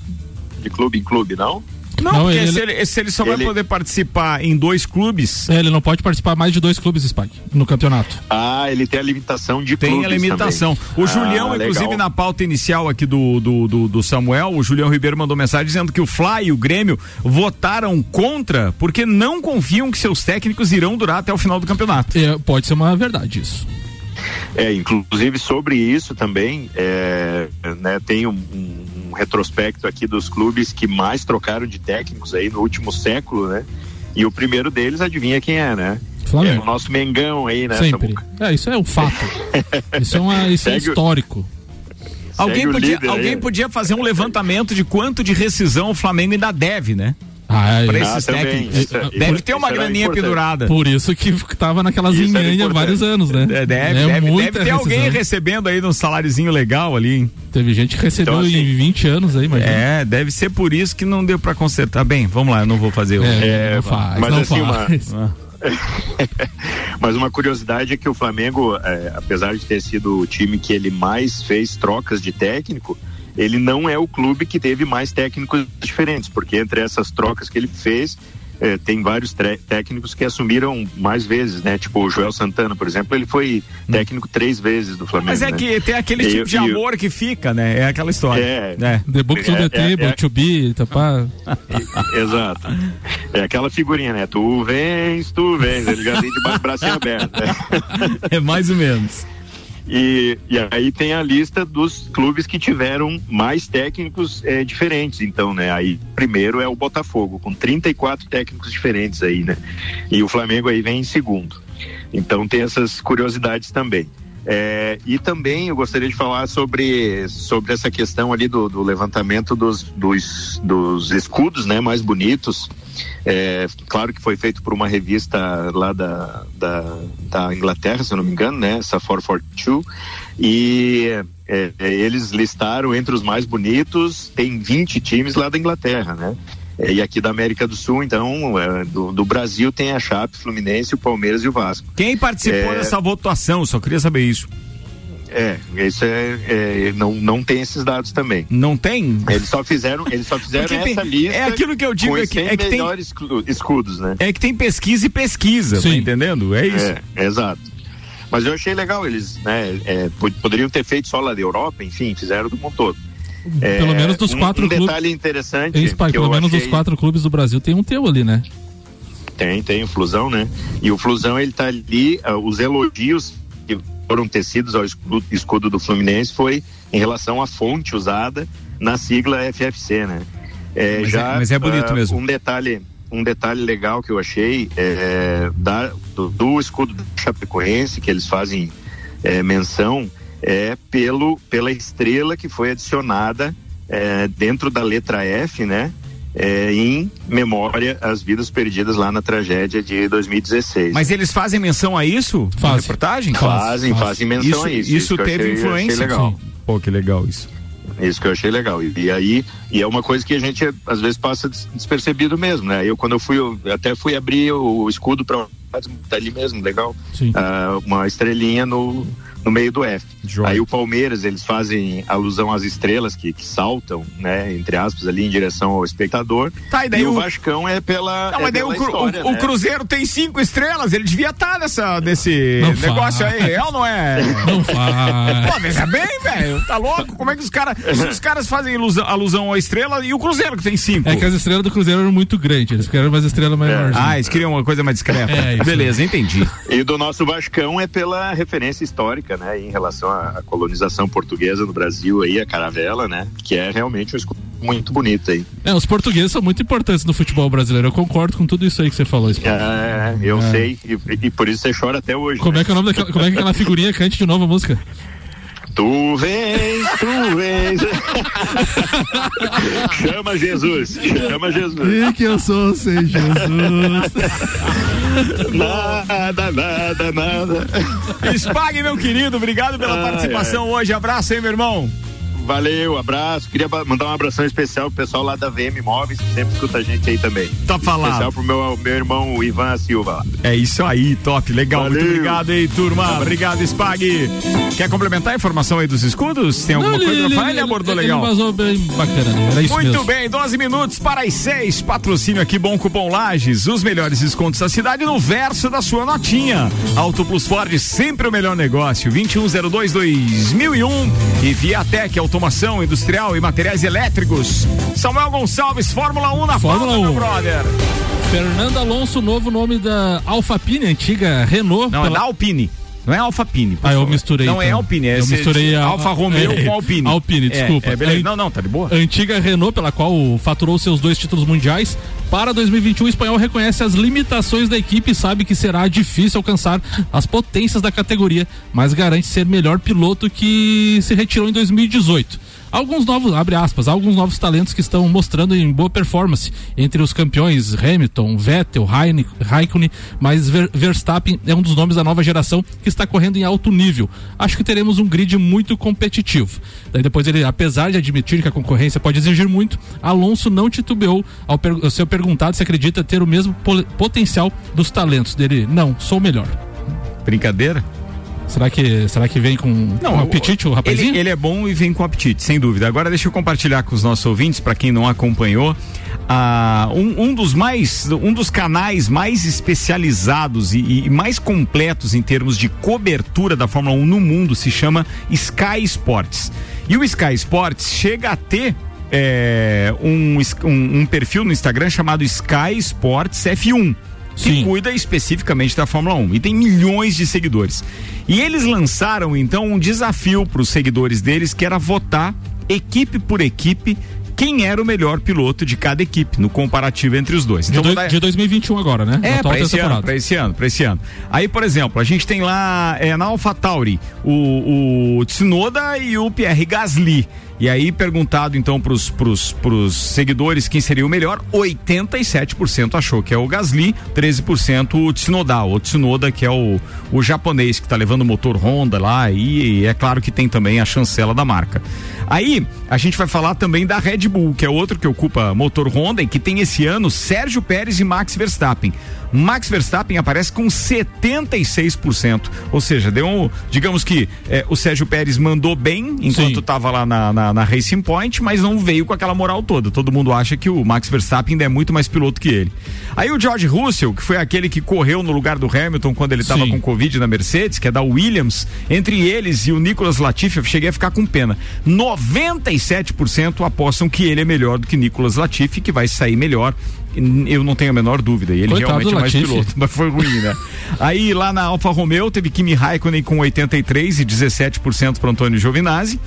de clube em clube, não? Não, Não, porque ele- se, ele, se ele só vai ele- poder participar em dois clubes, É, ele não pode participar mais de dois clubes, Spike, no campeonato. Ah, ele tem a limitação de tem a clubes limitação. também. O Julião, Ah, inclusive, legal. na pauta inicial aqui do, do, do, do Samuel, o Julião Ribeiro mandou mensagem dizendo que o Fly e o Grêmio votaram contra porque não confiam que seus técnicos irão durar até o final do campeonato. É, pode ser uma verdade isso. É, inclusive sobre isso também, é, né, tem um, um- um retrospecto aqui dos clubes que mais trocaram de técnicos aí no último século, né? E o primeiro deles, adivinha quem é, né? Flamengo. É o nosso Mengão aí, né? Sempre. Samuca? É, isso é um fato. isso é, uma, isso é histórico. Alguém, podia, aí. alguém podia fazer um levantamento de quanto de rescisão o Flamengo ainda deve, né? Ah, é, Pra é. esses também. técnicos. Isso- isso- deve ter uma graninha importante. pendurada. Por isso que tava naquelas era linhanhas há vários anos, né? É, Deve, é deve, muita deve ter alguém recebendo aí um saláriozinho legal ali, hein? Teve gente que recebeu Então, assim- em 20 anos aí, mas. É, deve ser por isso que não deu pra consertar. Bem, vamos lá, eu não vou fazer o. É, É, não faz, mas não assim, uma- faz. Ah. Mas uma curiosidade é que o Flamengo, é, apesar de ter sido o time que ele mais fez trocas de técnico, ele não é o clube que teve mais técnicos diferentes, porque entre essas trocas que ele fez, é, tem vários técnicos que assumiram mais vezes, né? Tipo o Joel Santana, por exemplo, ele foi técnico três vezes do Flamengo. Mas é né? que tem aquele E- tipo de amor que fica, né? É aquela história. É. É. The Books on the É, é, Table, é. to be, tá pá. Exato. É aquela figurinha, né? Tu vens, tu vens, ele já vem de bracinho aberto. né? É mais ou menos. E, e aí tem a lista dos clubes que tiveram mais técnicos eh, diferentes, então, né? Aí primeiro é o Botafogo, com 34 técnicos diferentes aí, né? E o Flamengo aí vem em segundo. Então tem essas curiosidades também. É, e também eu gostaria de falar sobre, sobre essa questão ali do, do levantamento dos, dos, dos escudos né, mais bonitos. É, claro que foi feito por uma revista lá da, da, da Inglaterra, se eu não me engano, né? Essa 442. E é, é, eles listaram entre os mais bonitos, tem 20 times lá da Inglaterra, né? É, E aqui da América do Sul, então, é, do, do Brasil tem a Chape, Fluminense, o Palmeiras e o Vasco. Quem participou É. dessa votação? Só queria saber isso. É, isso é, é, não, não tem esses dados também. Não tem? Eles só fizeram, eles só fizeram Porque essa lista. é aquilo que eu digo, é que- 100 é que tem- escudos, né? É que tem pesquisa e pesquisa, tá entendendo? É isso. É, exato. Mas eu achei legal, eles né, é, pod- poderiam ter feito só lá da Europa, enfim, fizeram do mundo todo. É, Pelo menos dos um, quatro um clubes. detalhe interessante. Pelo menos dos achei- quatro clubes do Brasil tem um teu ali, né? Tem, tem o Flusão, né? E o Flusão, ele tá ali, ah, os elogios que foram tecidos ao escudo, escudo do Fluminense foi em relação à fonte usada na sigla FFC, né? É, Mas é- já, mas é bonito ah, mesmo. Um detalhe, um detalhe legal que eu achei é, da, do, do escudo do Chapecoense, que eles fazem é, menção, é pelo, pela estrela que foi adicionada é, dentro da letra F, né? É, em memória às vidas perdidas lá na tragédia de 2016. Mas eles fazem menção a isso? Na reportagem? Fazem, fazem menção isso, a isso. Isso, Isso teve achei- influência. achei legal. Sim. Pô, que legal isso. Isso que eu achei legal. E, e aí, e é uma coisa que a gente às vezes passa des- despercebido mesmo, né? Eu quando eu fui, eu até fui abrir o, escudo para tá ali mesmo, legal. Ah, uma estrelinha no no meio do F. Aí o Palmeiras, eles fazem alusão às estrelas que, que saltam, né, entre aspas, ali em direção ao espectador. Tá, e daí o o- Vascão é pela Não, é mas daí o, história, o- o né? Cruzeiro tem cinco estrelas, ele devia estar nessa, nesse Não negócio faz. aí, é ou não é? Não faz. Pô, veja bem, velho, tá louco? Como é que os caras os caras fazem ilusão- alusão à estrela e o Cruzeiro que tem cinco? É que as estrelas do Cruzeiro eram muito grandes, eles queriam umas estrelas maiores. Ah, eles queriam uma coisa mais discreta. É. Beleza, entendi. E do nosso Vascão é pela referência histórica, né, em relação à colonização portuguesa no Brasil aí, a caravela, né, que é realmente um escudo muito bonito aí. É, os portugueses são muito importantes no futebol brasileiro. Eu concordo com tudo isso aí que você falou. Spy. É, eu É. sei, e, e por isso você chora até hoje. Como né? é que é o nome daquela, como é que aquela figurinha cante de novo a música? Tu vens, tu vens. chama Jesus, chama Jesus. E que eu sou sem Jesus. Nada, nada, nada. Spague, meu querido, obrigado pela Ai, participação hoje. Abraço aí, meu irmão. Valeu, abraço. Queria mandar um abração especial pro pessoal lá da VM Móveis, que sempre escuta a gente aí também. Tá falado. Especial pro meu, meu irmão Ivan Silva lá. É isso aí, top, legal. Muito Valeu. obrigado aí, turma. Obrigado, Spag. Quer complementar a informação aí dos escudos? Tem alguma Não, coisa ele- pra falar? ele- Ele abordou ele legal. vazou bem bacana, né? Era isso Muito mesmo. bem, 12 minutos para as 6. Patrocínio aqui, Bom Cupom Lages. Os melhores descontos da cidade no verso da sua notinha. Auto Plus Ford, sempre o melhor negócio. 2102-2001. E Viatec, automação industrial e materiais elétricos. Samuel Gonçalves, Fórmula 1 na Fórmula pauta, meu 1. brother. Fernando Alonso, novo nome da Alfapine, antiga Renault. Não, é da Alpine. Não é Alfapine. por Ah, eu misturei. Não é então. Alpine, é eu misturei a Alfa Romeo é, com Alpine. Alpine, É, desculpa. é, beleza. An- Não, não, tá de boa. Antiga Renault, pela qual faturou seus dois títulos mundiais. Para 2021, o espanhol reconhece as limitações da equipe e sabe que será difícil alcançar as potências da categoria, mas garante ser melhor piloto que se retirou em 2018. Alguns novos, abre aspas, alguns novos talentos que estão mostrando em boa performance entre os campeões Hamilton, Vettel, Raikkonen, mas Ver- Verstappen é um dos nomes da nova geração que está correndo em alto nível. Acho que teremos um grid muito competitivo. Daí depois ele, apesar de admitir que a concorrência pode exigir muito, Alonso não titubeou ao, per- ao ser perguntado se acredita ter o mesmo potencial dos talentos dele. Não, sou melhor. Brincadeira? Será que, será que vem com, com um apetite o rapazinho? Ele, ele é bom e vem com apetite, sem dúvida. Agora deixa eu compartilhar com os nossos ouvintes, para quem não acompanhou, ah, um, um dos mais, um dos canais mais especializados e, e mais completos em termos de cobertura da Fórmula 1 no mundo se chama Sky Sports. E o Sky Sports chega a ter é, um, um- um perfil no Instagram chamado Sky Sports F1 que cuida especificamente da Fórmula 1 e tem milhões de seguidores. E eles lançaram então um desafio para os seguidores deles que era votar equipe por equipe quem era o melhor piloto de cada equipe no comparativo entre os dois. De, Então, dar- de 2021 agora, né? é, pra esse, ano, pra esse ano, pra esse ano. Aí, por exemplo, a gente tem lá é, na AlphaTauri o, o Tsunoda e o Pierre Gasly. E aí, perguntado então pros, pros seguidores quem seria o melhor, 87% achou que é o Gasly, 13% o Tsunoda, o Tsunoda que é o, o japonês que tá levando o motor Honda lá e, é claro que tem também a chancela da marca. Aí, a gente vai falar também da Red Bull, que é outro que ocupa motor Honda e que tem esse ano Sérgio Pérez e Max Verstappen. Max Verstappen aparece com 76%. Ou seja, deu um, digamos que eh, o Sérgio Pérez mandou bem enquanto estava lá na, na, na Racing Point, mas não veio com aquela moral toda. Todo mundo acha que o Max Verstappen ainda é muito mais piloto que ele. Aí o George Russell, que foi aquele que correu no lugar do Hamilton quando ele estava com Covid na Mercedes, que é da Williams, entre eles e o Nicolas Latifi, eu cheguei a ficar com pena. 97% apostam que ele é melhor do que Nicolas Latifi, que vai sair melhor. Eu não tenho a menor dúvida. E ele Coitado realmente é mais piloto, mas foi ruim, né? Aí lá na Alfa Romeo teve Kimi Raikkonen com 83 e 17% para Antônio Giovinazzi.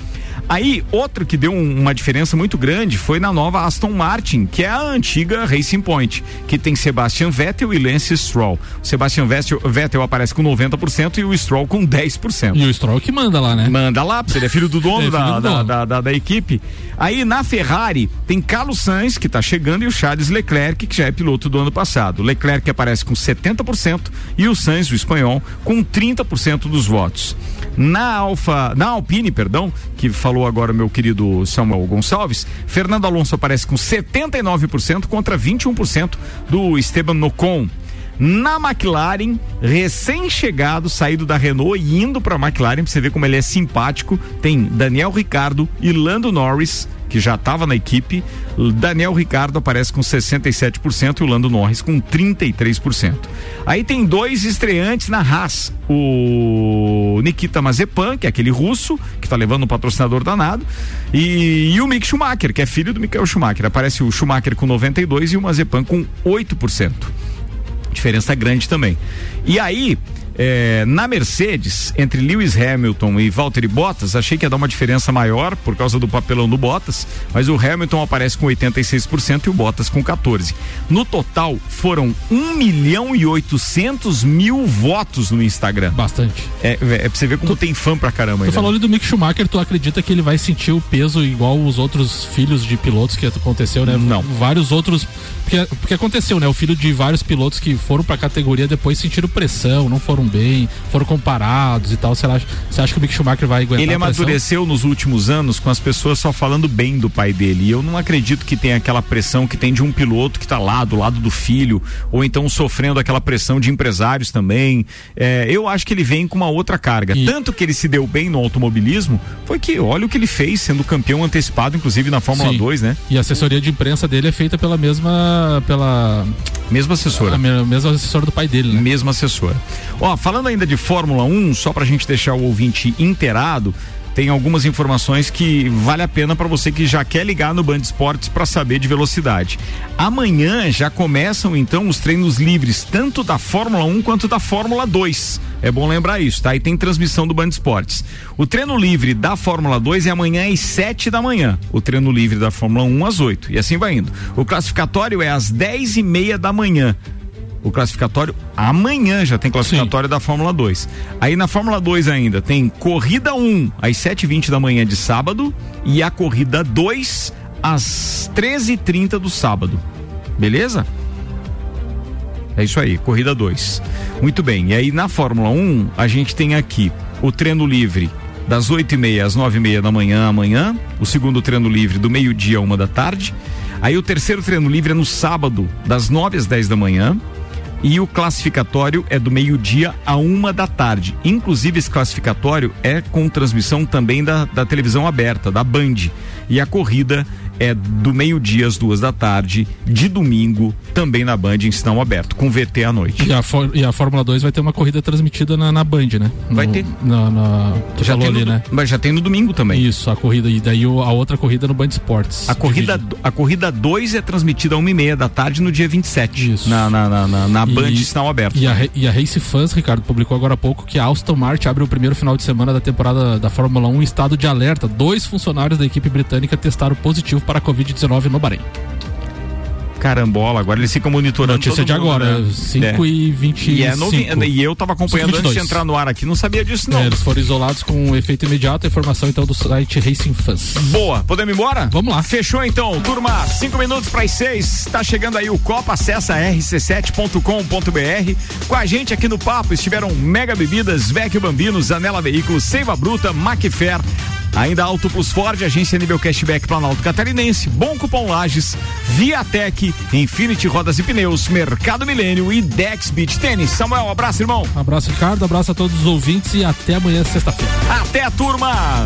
Aí, outro que deu um- uma diferença muito grande foi na nova Aston Martin, que é a antiga Racing Point, que tem Sebastian Vettel e Lance Stroll. O Sebastian Vettel, Vettel aparece com 90% e o Stroll com 10%. E o Stroll que manda lá, né? Manda lá, porque ele é filho do dono, É, filho da, do da- dono. Da, da, da equipe. Aí na Ferrari tem Carlos Sainz, que tá chegando, e o Charles Leclerc, que já é piloto do ano passado. O Leclerc aparece com 70% e o Sainz, o espanhol, com 30% dos votos. Na Alfa, na Alpine, perdão, que falou agora meu querido Samuel Gonçalves, Fernando Alonso aparece com 79% contra 21% do Esteban Ocon. Na McLaren, recém-chegado, saído da Renault e indo para a McLaren, pra você ver como ele é simpático, tem Daniel Ricardo e Lando Norris, que já estava na equipe. Daniel Ricardo aparece com 67% e o Lando Norris com 33%. Aí tem dois estreantes na Haas, o Nikita Mazepan, que é aquele russo, que tá levando um patrocinador danado, e, e o Mick Schumacher, que é filho do Michael Schumacher. Aparece o Schumacher com 92% e o Mazepan com 8%. Diferença grande também. E aí, é, na Mercedes, entre Lewis Hamilton e Valtteri Bottas, achei que ia dar uma diferença maior por causa do papelão do Bottas, mas o Hamilton aparece com 86% e o Bottas com 14%. No total, foram 1 milhão e 800 mil votos no Instagram. Bastante. É, é pra você ver como tem fã pra caramba. Tu aí, falou né? ali do Mick Schumacher, tu acredita que ele vai sentir o peso igual os outros filhos de pilotos que aconteceu, né? Não. Vários outros. Porque, porque aconteceu, né? O filho de vários pilotos que foram pra categoria depois sentiram pressão, não foram bem, foram comparados e tal. Você acha, você acha que o Mick Schumacher vai aguentar Ele amadureceu nos últimos anos com as pessoas só falando bem do pai dele. E eu não acredito que tenha aquela pressão que tem de um piloto que tá lá do lado do filho, ou então sofrendo aquela pressão de empresários também. É, eu acho que ele vem com uma outra carga. Tanto que ele se deu bem no automobilismo, foi que olha o que ele fez, sendo campeão antecipado, inclusive na Fórmula Sim. 2, né? E a assessoria de imprensa dele é feita pela mesma. pela. Mesma assessora. A me- mesma assessora do pai dele, né? Mesma assessora. Ó, falando ainda de Fórmula 1, só pra gente deixar o ouvinte inteirado, tem algumas informações que vale a pena para você que já quer ligar no Band Esportes para saber de velocidade. Amanhã já começam então os treinos livres, tanto da Fórmula 1 quanto da Fórmula 2. É bom lembrar isso, tá? E tem transmissão do Band Esportes. O treino livre da Fórmula 2 é amanhã às 7 da manhã. O treino livre da Fórmula 1 às 8. E assim vai indo. O classificatório é às 10 e meia da manhã. O classificatório amanhã já tem classificatório da Fórmula 2. Aí na Fórmula 2 ainda tem corrida 1 às 7h20 da manhã de sábado e a corrida 2 às 13h30 do sábado. Beleza? É isso aí, corrida 2. Muito bem. E aí na Fórmula 1, a gente tem aqui o treino livre das 8h30 às 9h30 da manhã amanhã, o segundo treino livre do meio-dia a uma da tarde. Aí o terceiro treino livre é no sábado, das 9 às 10 da manhã. E o classificatório é do meio-dia a uma da tarde. Inclusive, esse classificatório é com transmissão também da, da televisão aberta, da Band. E a corrida é do meio-dia às duas da tarde, de domingo, também na Band em sinal aberto, com VT à noite. E a, Fór- e a Fórmula 2 vai ter uma corrida transmitida na, na Band, né? Vai No- ter. Na, na, tu Já falou ali, no- né? Mas já tem no domingo também. Isso, a corrida. E daí a outra corrida no Band Esportes. A corrida, a corrida 2 é transmitida às uma e meia da tarde no dia 27. Isso. Na, na, na, na, na Band E- sinal aberto. E a, e a Race Fans, Ricardo, publicou agora há pouco que a Aston Martin abre o primeiro final de semana da temporada da Fórmula 1 em estado de alerta. Dois funcionários da equipe britânica testaram positivo para a Covid-19 no Bahrein. Carambola, agora eles ficam monitorando. Notícia de mundo, agora, né? 5 É. e 25. E, é novi... e eu tava acompanhando antes de 22. entrar no ar aqui, não sabia disso não. É, eles foram isolados com um efeito imediato. Informação então do site Racing Fans. Boa, podemos ir embora? Vamos lá. Fechou então, turma, cinco minutos para as seis, tá chegando aí o Copa, acessa rc7.com.br. Com a gente aqui no papo estiveram Mega Bebidas, Vecchio Bambino, Zanela Veículos, Seiva Bruta, Macfer, Ainda Auto Plus Ford, agência nível cashback Planalto Catarinense, Bom Cupom Lages, Viatec, Infinity Rodas e Pneus, Mercado Milênio e Dex Beach Tênis. Samuel, um abraço, irmão. Abraço, Ricardo. Abraço a todos os ouvintes e até amanhã, sexta-feira. Até a turma!